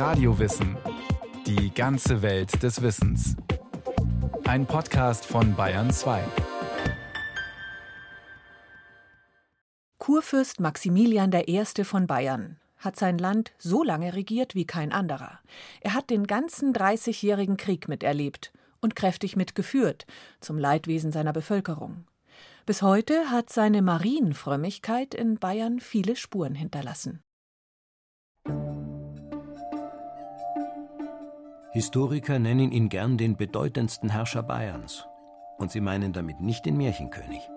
Radiowissen. Die ganze Welt des Wissens. Ein Podcast von Bayern 2. Kurfürst Maximilian I. von Bayern hat sein Land so lange regiert wie kein anderer. Er hat den ganzen Dreißigjährigen Krieg miterlebt und kräftig mitgeführt, zum Leidwesen seiner Bevölkerung. Bis heute hat seine Marienfrömmigkeit in Bayern viele Spuren hinterlassen. Historiker nennen ihn gern den bedeutendsten Herrscher Bayerns. Und sie meinen damit nicht den Märchenkönig.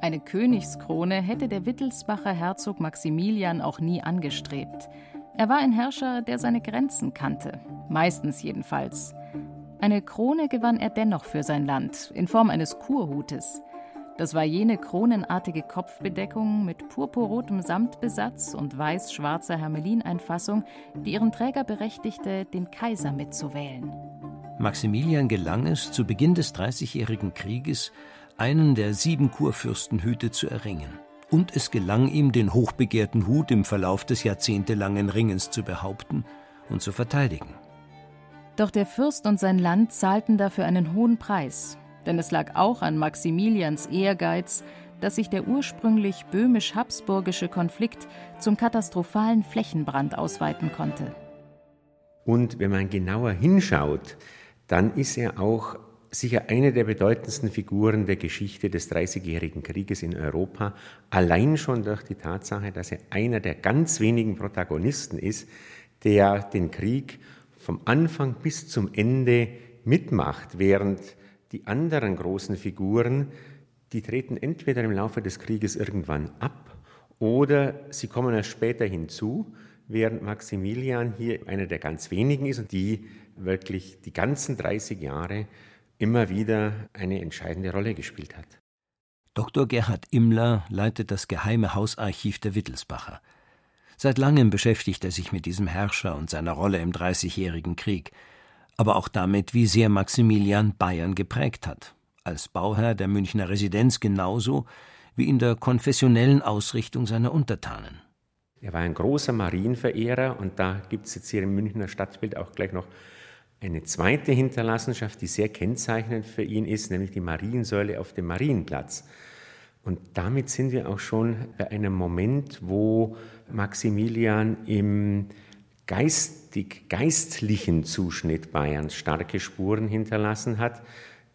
Eine Königskrone hätte der Wittelsbacher Herzog Maximilian auch nie angestrebt. Er war ein Herrscher, der seine Grenzen kannte, meistens jedenfalls. Eine Krone gewann er dennoch für sein Land, in Form eines Kurhutes. Das war jene kronenartige Kopfbedeckung mit purpurrotem Samtbesatz und weiß-schwarzer Hermelineinfassung, die ihren Träger berechtigte, den Kaiser mitzuwählen. Maximilian gelang es, zu Beginn des Dreißigjährigen Krieges einen der sieben Kurfürstenhüte zu erringen. Und es gelang ihm, den hochbegehrten Hut im Verlauf des jahrzehntelangen Ringens zu behaupten und zu verteidigen. Doch der Fürst und sein Land zahlten dafür einen hohen Preis, denn es lag auch an Maximilians Ehrgeiz, dass sich der ursprünglich böhmisch-habsburgische Konflikt zum katastrophalen Flächenbrand ausweiten konnte. Und wenn man genauer hinschaut, dann ist er auch sicher eine der bedeutendsten Figuren der Geschichte des Dreißigjährigen Krieges in Europa, allein schon durch die Tatsache, dass er einer der ganz wenigen Protagonisten ist, der den Krieg vom Anfang bis zum Ende mitmacht, während die anderen großen Figuren, die treten entweder im Laufe des Krieges irgendwann ab oder sie kommen erst später hinzu, während Maximilian hier einer der ganz wenigen ist und die wirklich die ganzen 30 Jahre immer wieder eine entscheidende Rolle gespielt hat. Dr. Gerhard Immler leitet das geheime Hausarchiv der Wittelsbacher. Seit langem beschäftigt er sich mit diesem Herrscher und seiner Rolle im Dreißigjährigen Krieg, aber auch damit, wie sehr Maximilian Bayern geprägt hat, als Bauherr der Münchner Residenz genauso wie in der konfessionellen Ausrichtung seiner Untertanen. Er war ein großer Marienverehrer und da gibt es jetzt hier im Münchner Stadtbild auch gleich noch eine zweite Hinterlassenschaft, die sehr kennzeichnend für ihn ist, nämlich die Mariensäule auf dem Marienplatz. Und damit sind wir auch schon bei einem Moment, wo Maximilian im geistig, geistlichen Zuschnitt Bayerns starke Spuren hinterlassen hat.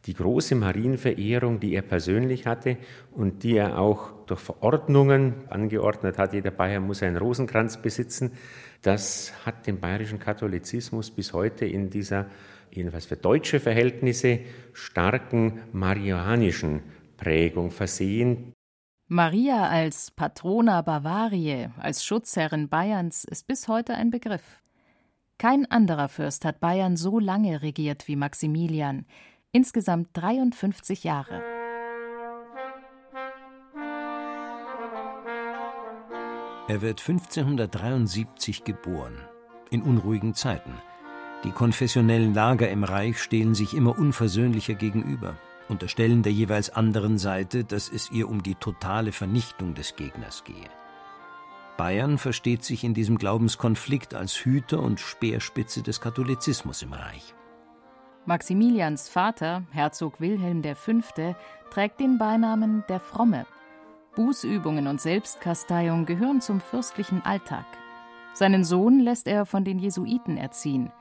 Die große Marienverehrung, die er persönlich hatte und die er auch durch Verordnungen angeordnet hat, jeder Bayer muss einen Rosenkranz besitzen, das hat den bayerischen Katholizismus bis heute in dieser, jedenfalls für deutsche Verhältnisse, starken marianischen Prägung versehen. Maria als Patrona Bavariae, als Schutzherrin Bayerns, ist bis heute ein Begriff. Kein anderer Fürst hat Bayern so lange regiert wie Maximilian, insgesamt 53 Jahre. Er wird 1573 geboren, in unruhigen Zeiten. Die konfessionellen Lager im Reich stehen sich immer unversöhnlicher gegenüber unterstellen der jeweils anderen Seite, dass es ihr um die totale Vernichtung des Gegners gehe. Bayern versteht sich in diesem Glaubenskonflikt als Hüter und Speerspitze des Katholizismus im Reich. Maximilians Vater, Herzog Wilhelm V., trägt den Beinamen der Fromme. Bußübungen und Selbstkasteiung gehören zum fürstlichen Alltag. Seinen Sohn lässt er von den Jesuiten erziehen.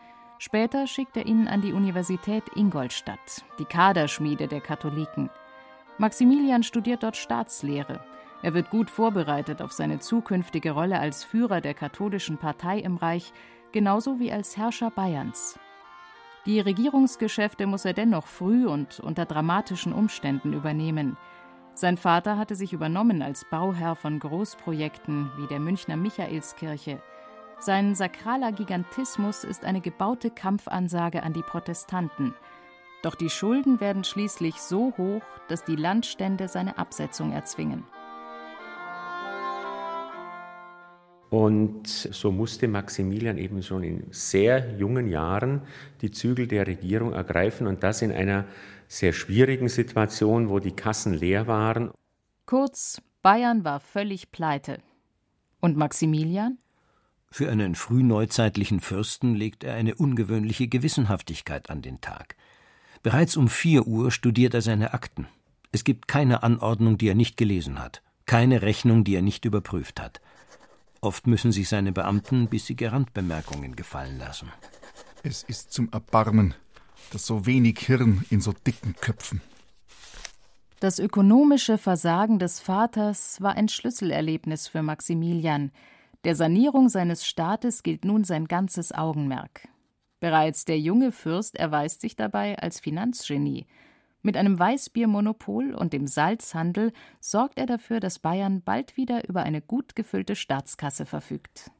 Später schickt er ihn an die Universität Ingolstadt, die Kaderschmiede der Katholiken. Maximilian studiert dort Staatslehre. Er wird gut vorbereitet auf seine zukünftige Rolle als Führer der katholischen Partei im Reich, genauso wie als Herrscher Bayerns. Die Regierungsgeschäfte muss er dennoch früh und unter dramatischen Umständen übernehmen. Sein Vater hatte sich übernommen als Bauherr von Großprojekten wie der Münchner Michaelskirche, sein sakraler Gigantismus ist eine gebaute Kampfansage an die Protestanten. Doch die Schulden werden schließlich so hoch, dass die Landstände seine Absetzung erzwingen. Und so musste Maximilian eben schon in sehr jungen Jahren die Zügel der Regierung ergreifen und das in einer sehr schwierigen Situation, wo die Kassen leer waren. Kurz, Bayern war völlig pleite. Und Maximilian? Für einen frühneuzeitlichen Fürsten legt er eine ungewöhnliche Gewissenhaftigkeit an den Tag. Bereits um vier Uhr studiert er seine Akten. Es gibt keine Anordnung, die er nicht gelesen hat, keine Rechnung, die er nicht überprüft hat. Oft müssen sich seine Beamten bissige Randbemerkungen gefallen lassen. Es ist zum Erbarmen, dass so wenig Hirn in so dicken Köpfen. Das ökonomische Versagen des Vaters war ein Schlüsselerlebnis für Maximilian. Der Sanierung seines Staates gilt nun sein ganzes Augenmerk. Bereits der junge Fürst erweist sich dabei als Finanzgenie. Mit einem Weißbiermonopol und dem Salzhandel sorgt er dafür, dass Bayern bald wieder über eine gut gefüllte Staatskasse verfügt.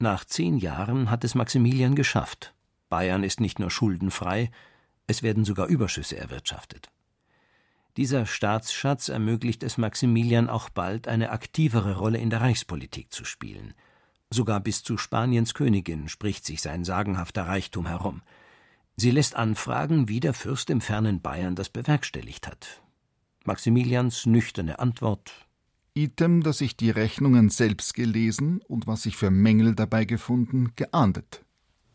Nach zehn Jahren hat es Maximilian geschafft. Bayern ist nicht nur schuldenfrei, es werden sogar Überschüsse erwirtschaftet. Dieser Staatsschatz ermöglicht es Maximilian auch bald, eine aktivere Rolle in der Reichspolitik zu spielen. Sogar bis zu Spaniens Königin spricht sich sein sagenhafter Reichtum herum. Sie lässt anfragen, wie der Fürst im fernen Bayern das bewerkstelligt hat. Maximilians nüchterne Antwort Item, dass ich die Rechnungen selbst gelesen und was ich für Mängel dabei gefunden, geahndet.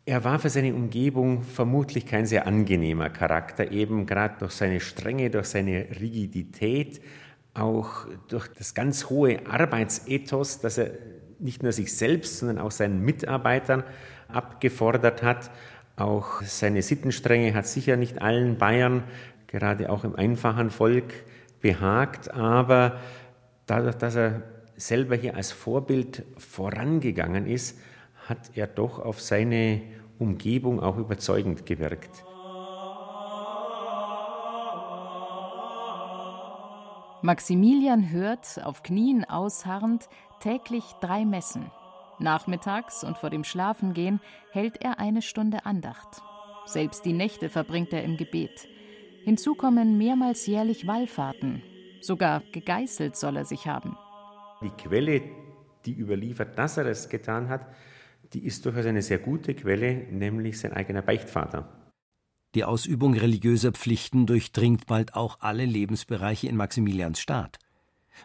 Er war für seine Umgebung vermutlich kein sehr angenehmer Charakter, eben gerade durch seine Strenge, durch seine Rigidität, auch durch das ganz hohe Arbeitsethos, das er nicht nur sich selbst, sondern auch seinen Mitarbeitern abgefordert hat. Auch seine Sittenstrenge hat sicher nicht allen Bayern, gerade auch im einfachen Volk, behagt, aber dadurch, dass er selber hier als Vorbild vorangegangen ist, hat er doch auf seine Umgebung auch überzeugend gewirkt. Maximilian hört, auf Knien ausharrend, täglich drei Messen. Nachmittags und vor dem Schlafengehen hält er eine Stunde Andacht. Selbst die Nächte verbringt er im Gebet. Hinzu kommen mehrmals jährlich Wallfahrten. Sogar gegeißelt soll er sich haben. Die Quelle, die überliefert, dass er es getan hat, die ist durchaus eine sehr gute Quelle, nämlich sein eigener Beichtvater. Die Ausübung religiöser Pflichten durchdringt bald auch alle Lebensbereiche in Maximilians Staat.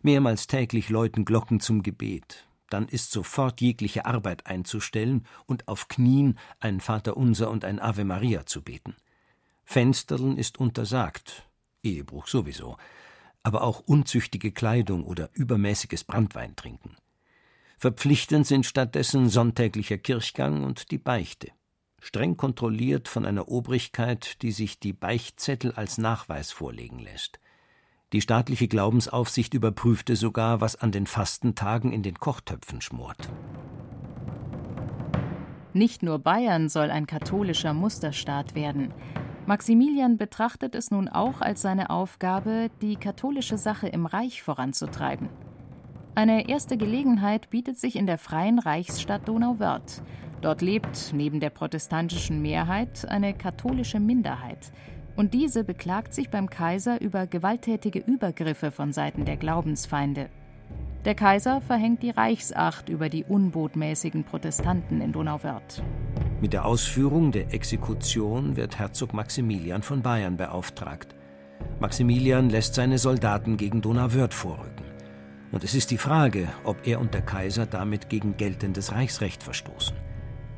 Mehrmals täglich läuten Glocken zum Gebet. Dann ist sofort jegliche Arbeit einzustellen und auf Knien ein Vaterunser und ein Ave Maria zu beten. Fensterln ist untersagt, Ehebruch sowieso, aber auch unzüchtige Kleidung oder übermäßiges Branntweintrinken. Verpflichtend sind stattdessen sonntäglicher Kirchgang und die Beichte. Streng kontrolliert von einer Obrigkeit, die sich die Beichtzettel als Nachweis vorlegen lässt. Die staatliche Glaubensaufsicht überprüfte sogar, was an den Fastentagen in den Kochtöpfen schmort. Nicht nur Bayern soll ein katholischer Musterstaat werden. Maximilian betrachtet es nun auch als seine Aufgabe, die katholische Sache im Reich voranzutreiben. Eine erste Gelegenheit bietet sich in der freien Reichsstadt Donauwörth. Dort lebt neben der protestantischen Mehrheit eine katholische Minderheit. Und diese beklagt sich beim Kaiser über gewalttätige Übergriffe von Seiten der Glaubensfeinde. Der Kaiser verhängt die Reichsacht über die unbotmäßigen Protestanten in Donauwörth. Mit der Ausführung der Exekution wird Herzog Maximilian von Bayern beauftragt. Maximilian lässt seine Soldaten gegen Donauwörth vorrücken. Und es ist die Frage, ob er und der Kaiser damit gegen geltendes Reichsrecht verstoßen.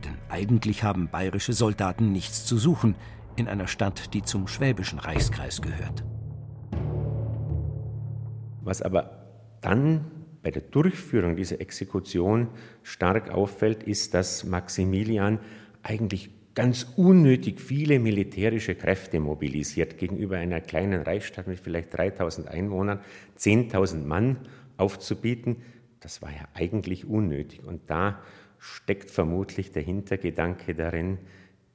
Denn eigentlich haben bayerische Soldaten nichts zu suchen in einer Stadt, die zum schwäbischen Reichskreis gehört. Was aber dann bei der Durchführung dieser Exekution stark auffällt, ist, dass Maximilian eigentlich ganz unnötig viele militärische Kräfte mobilisiert gegenüber einer kleinen Reichsstadt mit vielleicht 3000 Einwohnern, 10.000 Mann aufzubieten, das war ja eigentlich unnötig. Und da steckt vermutlich der Hintergedanke darin,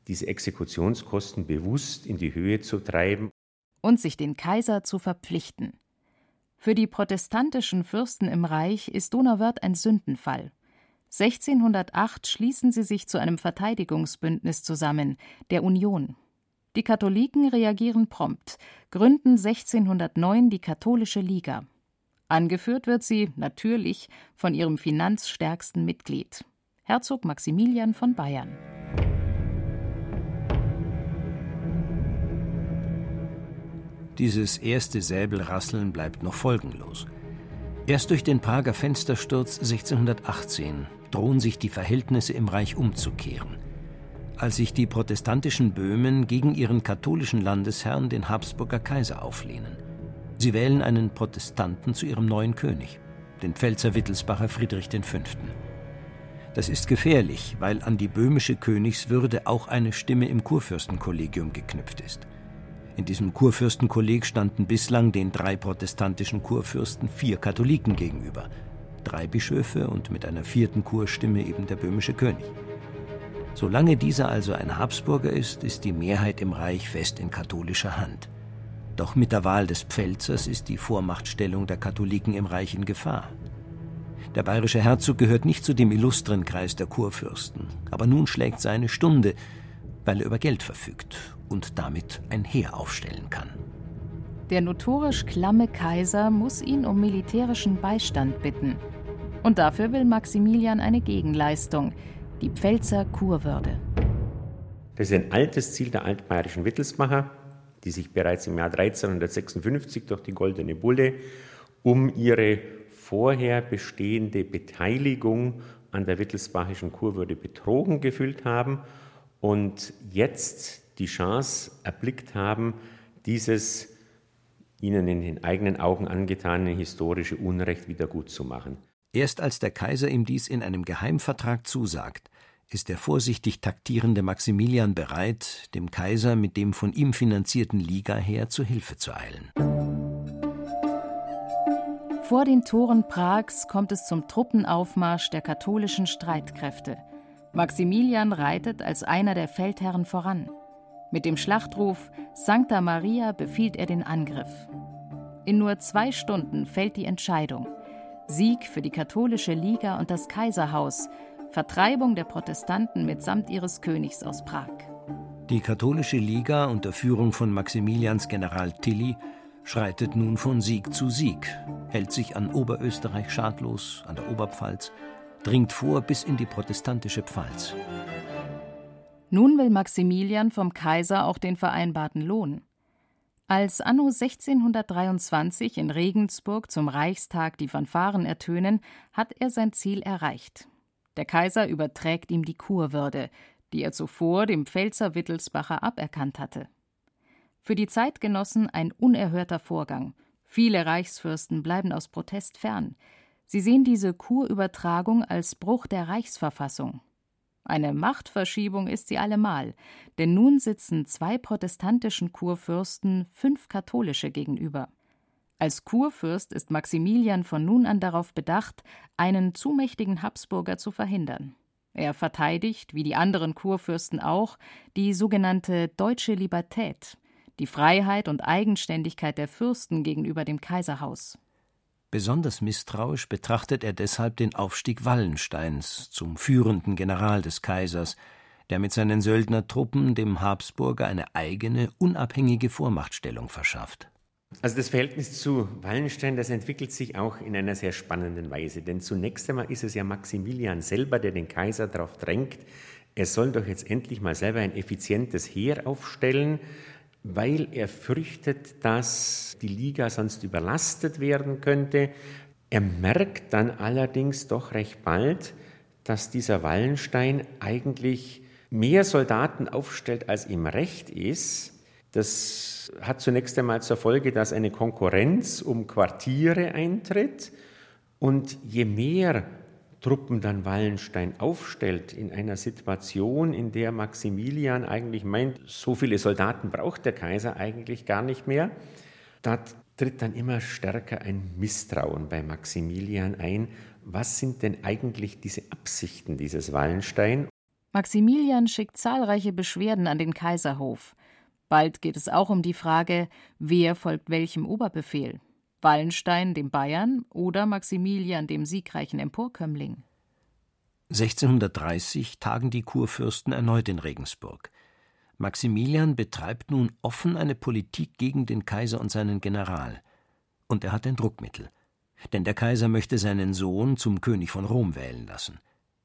diese Exekutionskosten bewusst in die Höhe zu treiben. Und sich den Kaiser zu verpflichten. Für die protestantischen Fürsten im Reich ist Donauwörth ein Sündenfall. 1608 schließen sie sich zu einem Verteidigungsbündnis zusammen, der Union. Die Katholiken reagieren prompt, gründen 1609 die Katholische Liga. Angeführt wird sie, natürlich, von ihrem finanzstärksten Mitglied, Herzog Maximilian von Bayern. Dieses erste Säbelrasseln bleibt noch folgenlos. Erst durch den Prager Fenstersturz 1618 drohen sich die Verhältnisse im Reich umzukehren. Als sich die protestantischen Böhmen gegen ihren katholischen Landesherrn, den Habsburger Kaiser, auflehnen. Sie wählen einen Protestanten zu ihrem neuen König, den Pfälzer Wittelsbacher Friedrich V. Das ist gefährlich, weil an die böhmische Königswürde auch eine Stimme im Kurfürstenkollegium geknüpft ist. In diesem Kurfürstenkolleg standen bislang den drei protestantischen Kurfürsten vier Katholiken gegenüber, drei Bischöfe und mit einer vierten Kurstimme eben der böhmische König. Solange dieser also ein Habsburger ist, ist die Mehrheit im Reich fest in katholischer Hand. Doch mit der Wahl des Pfälzers ist die Vormachtstellung der Katholiken im Reich in Gefahr. Der bayerische Herzog gehört nicht zu dem illustren Kreis der Kurfürsten, aber nun schlägt seine Stunde, weil er über Geld verfügt und damit ein Heer aufstellen kann. Der notorisch klamme Kaiser muss ihn um militärischen Beistand bitten. Und dafür will Maximilian eine Gegenleistung, die Pfälzer Kurwürde. Das ist ein altes Ziel der altbayerischen Wittelsmacher, die sich bereits im Jahr 1356 durch die Goldene Bulle um ihre vorher bestehende Beteiligung an der Wittelsbachischen Kurwürde betrogen gefühlt haben und jetzt die Chance erblickt haben, dieses ihnen in den eigenen Augen angetane historische Unrecht wieder gut zu machen. Erst als der Kaiser ihm dies in einem Geheimvertrag zusagt, ist der vorsichtig taktierende Maximilian bereit, dem Kaiser mit dem von ihm finanzierten Ligaheer zu Hilfe zu eilen. Vor den Toren Prags kommt es zum Truppenaufmarsch der katholischen Streitkräfte. Maximilian reitet als einer der Feldherren voran. Mit dem Schlachtruf Sancta Maria befiehlt er den Angriff. In nur zwei Stunden fällt die Entscheidung. Sieg für die katholische Liga und das Kaiserhaus, Vertreibung der Protestanten mitsamt ihres Königs aus Prag. Die katholische Liga unter Führung von Maximilians General Tilly schreitet nun von Sieg zu Sieg, hält sich an Oberösterreich schadlos, an der Oberpfalz, dringt vor bis in die protestantische Pfalz. Nun will Maximilian vom Kaiser auch den vereinbarten Lohn. Als anno 1623 in Regensburg zum Reichstag die Fanfaren ertönen, hat er sein Ziel erreicht. Der Kaiser überträgt ihm die Kurwürde, die er zuvor dem Pfälzer Wittelsbacher aberkannt hatte. Für die Zeitgenossen ein unerhörter Vorgang. Viele Reichsfürsten bleiben aus Protest fern. Sie sehen diese Kurübertragung als Bruch der Reichsverfassung. Eine Machtverschiebung ist sie allemal, denn nun sitzen zwei protestantischen Kurfürsten fünf katholische gegenüber. Als Kurfürst ist Maximilian von nun an darauf bedacht, einen zu mächtigen Habsburger zu verhindern. Er verteidigt, wie die anderen Kurfürsten auch, die sogenannte deutsche Libertät, die Freiheit und Eigenständigkeit der Fürsten gegenüber dem Kaiserhaus. Besonders misstrauisch betrachtet er deshalb den Aufstieg Wallensteins zum führenden General des Kaisers, der mit seinen Söldnertruppen dem Habsburger eine eigene, unabhängige Vormachtstellung verschafft. Also das Verhältnis zu Wallenstein, das entwickelt sich auch in einer sehr spannenden Weise. Denn zunächst einmal ist es ja Maximilian selber, der den Kaiser darauf drängt, er soll doch jetzt endlich mal selber ein effizientes Heer aufstellen, weil er fürchtet, dass die Liga sonst überlastet werden könnte. Er merkt dann allerdings doch recht bald, dass dieser Wallenstein eigentlich mehr Soldaten aufstellt, als ihm recht ist. Das hat zunächst einmal zur Folge, dass eine Konkurrenz um Quartiere eintritt. Und je mehr Truppen dann Wallenstein aufstellt in einer Situation, in der Maximilian eigentlich meint, so viele Soldaten braucht der Kaiser eigentlich gar nicht mehr, da tritt dann immer stärker ein Misstrauen bei Maximilian ein. Was sind denn eigentlich diese Absichten dieses Wallenstein? Maximilian schickt zahlreiche Beschwerden an den Kaiserhof. Bald geht es auch um die Frage, wer folgt welchem Oberbefehl. Wallenstein dem Bayern oder Maximilian dem siegreichen Emporkömmling. 1630 tagen die Kurfürsten erneut in Regensburg. Maximilian betreibt nun offen eine Politik gegen den Kaiser und seinen General. Und er hat ein Druckmittel. Denn der Kaiser möchte seinen Sohn zum König von Rom wählen lassen.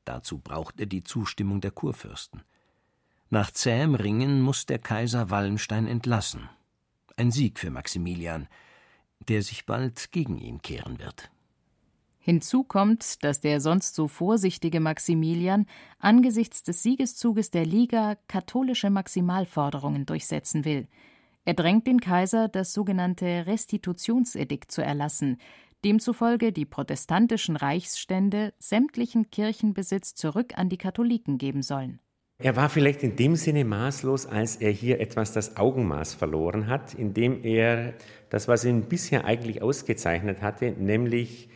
Dazu braucht er die Zustimmung der Kurfürsten. Nach zähem Ringen muss der Kaiser Wallenstein entlassen. Ein Sieg für Maximilian, der sich bald gegen ihn kehren wird. Hinzu kommt, dass der sonst so vorsichtige Maximilian angesichts des Siegeszuges der Liga katholische Maximalforderungen durchsetzen will. Er drängt den Kaiser, das sogenannte Restitutionsedikt zu erlassen, demzufolge die protestantischen Reichsstände sämtlichen Kirchenbesitz zurück an die Katholiken geben sollen. Er war vielleicht in dem Sinne maßlos, als er hier etwas das Augenmaß verloren hat, indem er das, was ihn bisher eigentlich ausgezeichnet hatte, nämlich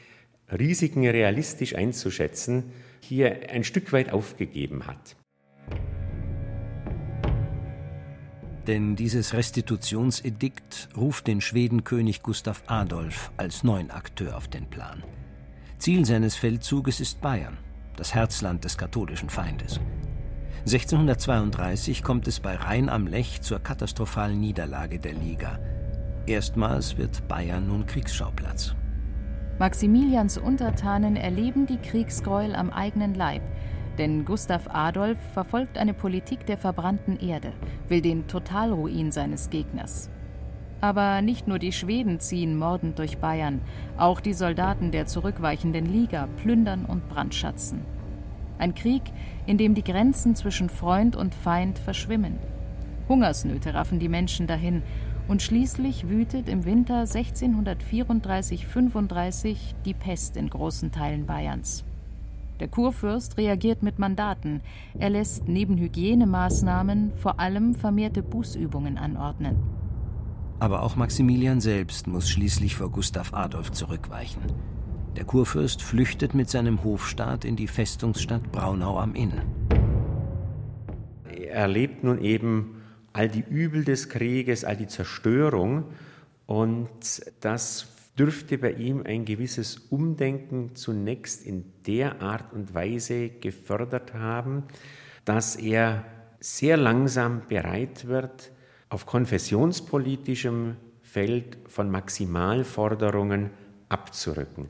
Risiken realistisch einzuschätzen, hier ein Stück weit aufgegeben hat. Denn dieses Restitutionsedikt ruft den Schwedenkönig Gustav Adolf als neuen Akteur auf den Plan. Ziel seines Feldzuges ist Bayern, das Herzland des katholischen Feindes. 1632 kommt es bei Rhein am Lech zur katastrophalen Niederlage der Liga. Erstmals wird Bayern nun Kriegsschauplatz. Maximilians Untertanen erleben die Kriegsgräuel am eigenen Leib, denn Gustav Adolf verfolgt eine Politik der verbrannten Erde, will den Totalruin seines Gegners. Aber nicht nur die Schweden ziehen mordend durch Bayern, auch die Soldaten der zurückweichenden Liga plündern und brandschatzen. Ein Krieg, in dem die Grenzen zwischen Freund und Feind verschwimmen. Hungersnöte raffen die Menschen dahin und schließlich wütet im Winter 1634-35 die Pest in großen Teilen Bayerns. Der Kurfürst reagiert mit Mandaten. Er lässt neben Hygienemaßnahmen vor allem vermehrte Bußübungen anordnen. Aber auch Maximilian selbst muss schließlich vor Gustav Adolf zurückweichen. Der Kurfürst flüchtet mit seinem Hofstaat in die Festungsstadt Braunau am Inn. Er erlebt nun eben all die Übel des Krieges, all die Zerstörung. Und das dürfte bei ihm ein gewisses Umdenken zunächst in der Art und Weise gefördert haben, dass er sehr langsam bereit wird, auf konfessionspolitischem Feld von Maximalforderungen abzurücken.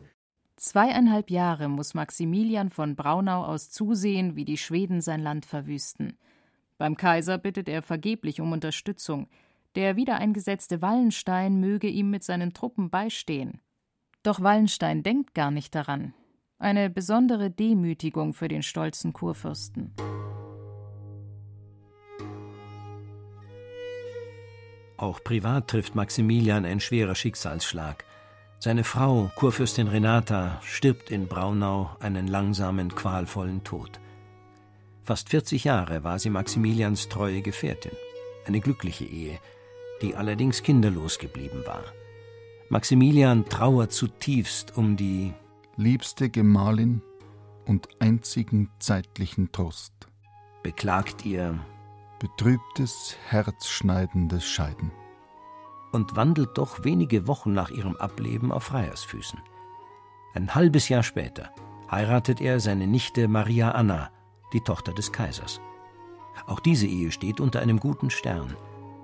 Zweieinhalb Jahre muss Maximilian von Braunau aus zusehen, wie die Schweden sein Land verwüsten. Beim Kaiser bittet er vergeblich um Unterstützung. Der wiedereingesetzte Wallenstein möge ihm mit seinen Truppen beistehen. Doch Wallenstein denkt gar nicht daran. Eine besondere Demütigung für den stolzen Kurfürsten. Auch privat trifft Maximilian ein schwerer Schicksalsschlag. Seine Frau, Kurfürstin Renata, stirbt in Braunau einen langsamen, qualvollen Tod. Fast 40 Jahre war sie Maximilians treue Gefährtin. Eine glückliche Ehe, die allerdings kinderlos geblieben war. Maximilian trauert zutiefst um die liebste Gemahlin und einzigen zeitlichen Trost. Beklagt ihr betrübtes, herzschneidendes Scheiden. Und wandelt doch wenige Wochen nach ihrem Ableben auf Freiersfüßen. Ein halbes Jahr später heiratet er seine Nichte Maria Anna, die Tochter des Kaisers. Auch diese Ehe steht unter einem guten Stern.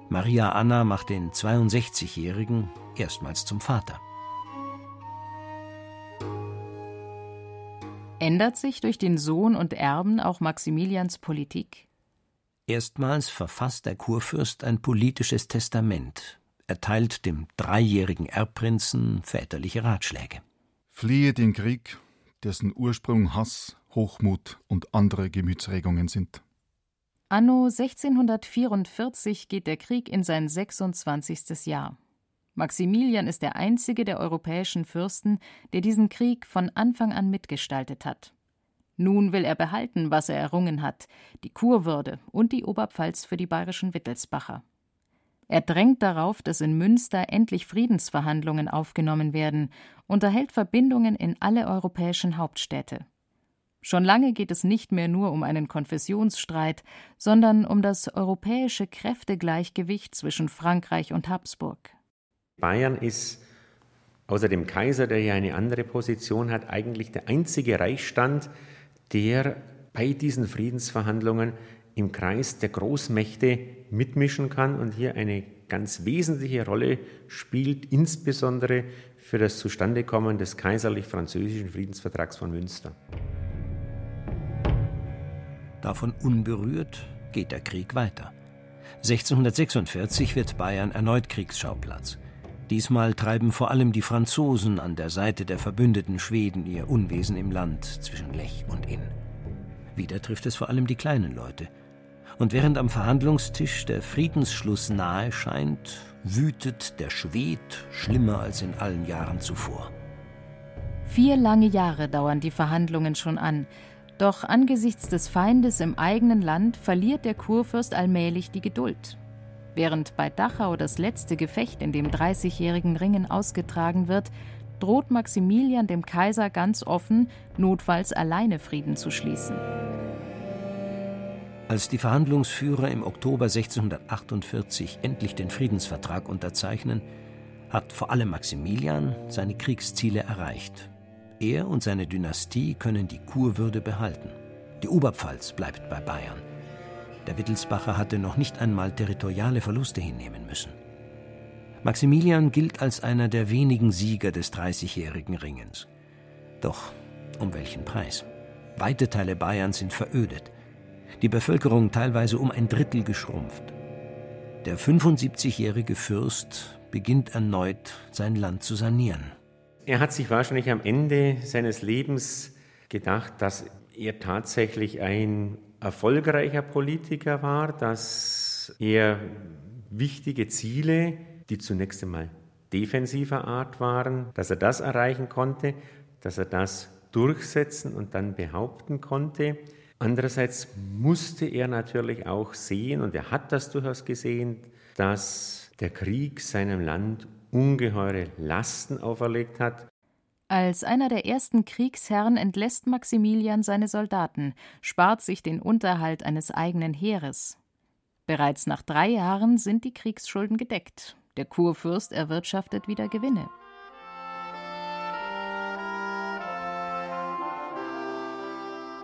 Maria Anna macht den 62-Jährigen erstmals zum Vater. Ändert sich durch den Sohn und Erben auch Maximilians Politik? Erstmals verfasst der Kurfürst ein politisches Testament, erteilt dem dreijährigen Erbprinzen väterliche Ratschläge. Fliehe den Krieg, dessen Ursprung Hass, Hochmut und andere Gemütsregungen sind. Anno 1644 geht der Krieg in sein 26. Jahr. Maximilian ist der einzige der europäischen Fürsten, der diesen Krieg von Anfang an mitgestaltet hat. Nun will er behalten, was er errungen hat, die Kurwürde und die Oberpfalz für die bayerischen Wittelsbacher. Er drängt darauf, dass in Münster endlich Friedensverhandlungen aufgenommen werden und erhält Verbindungen in alle europäischen Hauptstädte. Schon lange geht es nicht mehr nur um einen Konfessionsstreit, sondern um das europäische Kräftegleichgewicht zwischen Frankreich und Habsburg. Bayern ist außer dem Kaiser, der ja eine andere Position hat, eigentlich der einzige Reichsstand, der bei diesen Friedensverhandlungen im Kreis der Großmächte mitmischen kann und hier eine ganz wesentliche Rolle spielt, insbesondere für das Zustandekommen des kaiserlich-französischen Friedensvertrags von Münster. Davon unberührt geht der Krieg weiter. 1646 wird Bayern erneut Kriegsschauplatz. Diesmal treiben vor allem die Franzosen an der Seite der verbündeten Schweden ihr Unwesen im Land zwischen Lech und Inn. Wieder trifft es vor allem die kleinen Leute. Und während am Verhandlungstisch der Friedensschluss nahe scheint, wütet der Schwed schlimmer als in allen Jahren zuvor. Vier lange Jahre dauern die Verhandlungen schon an. Doch angesichts des Feindes im eigenen Land verliert der Kurfürst allmählich die Geduld. Während bei Dachau das letzte Gefecht in dem Dreißigjährigen Ringen ausgetragen wird, droht Maximilian dem Kaiser ganz offen, notfalls alleine Frieden zu schließen. Als die Verhandlungsführer im Oktober 1648 endlich den Friedensvertrag unterzeichnen, hat vor allem Maximilian seine Kriegsziele erreicht. Er und seine Dynastie können die Kurwürde behalten. Die Oberpfalz bleibt bei Bayern. Der Wittelsbacher hatte noch nicht einmal territoriale Verluste hinnehmen müssen. Maximilian gilt als einer der wenigen Sieger des Dreißigjährigen Ringens. Doch um welchen Preis? Weite Teile Bayerns sind verödet, die Bevölkerung teilweise um ein Drittel geschrumpft. Der 75-jährige Fürst beginnt erneut sein Land zu sanieren. Er hat sich wahrscheinlich am Ende seines Lebens gedacht, dass er tatsächlich ein erfolgreicher Politiker war, dass er wichtige Ziele, die zunächst einmal defensiver Art waren, dass er das erreichen konnte, dass er das durchsetzen und dann behaupten konnte. Andererseits musste er natürlich auch sehen, und er hat das durchaus gesehen, dass der Krieg seinem Land ungeheure Lasten auferlegt hat. Als einer der ersten Kriegsherren entlässt Maximilian seine Soldaten, spart sich den Unterhalt eines eigenen Heeres. Bereits nach drei Jahren sind die Kriegsschulden gedeckt. Der Kurfürst erwirtschaftet wieder Gewinne.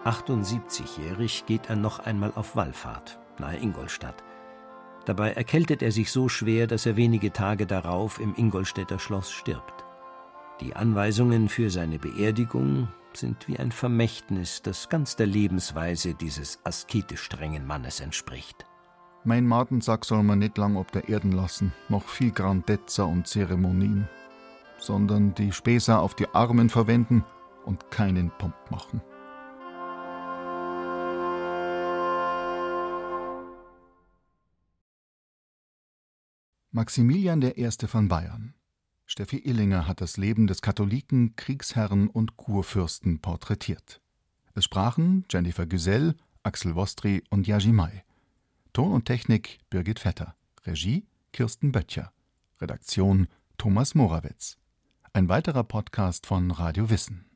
Achtundsiebzigjährig geht er noch einmal auf Wallfahrt nahe Ingolstadt. Dabei erkältet er sich so schwer, dass er wenige Tage darauf im Ingolstädter Schloss stirbt. Die Anweisungen für seine Beerdigung sind wie ein Vermächtnis, das ganz der Lebensweise dieses asketisch strengen Mannes entspricht. Mein Martensack soll man nicht lang ob der Erden lassen, noch viel Grandezza und Zeremonien, sondern die Späßer auf die Armen verwenden und keinen Pomp machen. Maximilian I. von Bayern Steffi Illinger hat das Leben des Katholiken, Kriegsherrn und Kurfürsten porträtiert. Es sprachen Jennifer Güsell, Axel Wostri und Yajimai. Ton und Technik Birgit Vetter. Regie Kirsten Böttcher. Redaktion Thomas Morawetz. Ein weiterer Podcast von Radio Wissen.